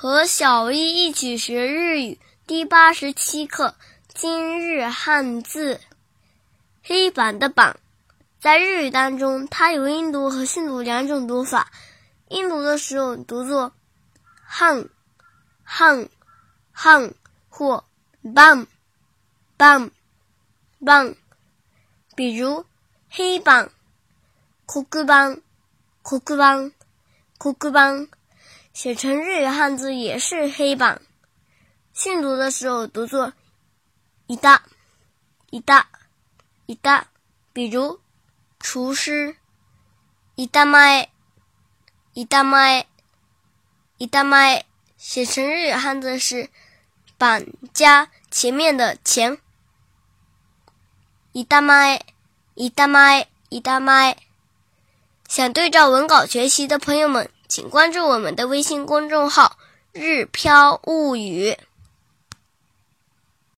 和小一一起学日语第八十七课今日汉字。黑板的板，在日语当中，它有音读和训读两种读法。音读的时候读作汉汉汉或 bang bang bang，比如黑板、黒板、黒板、黒板。写成日语汉字也是黑板，训读的时候读作一大一大一大，比如厨师一大麦一大麦一大麦，写成日语汉字是板加前面的前一大麦一大麦一大麦。想对照文稿学习的朋友们。请关注我们的微信公众号“日飘物语”。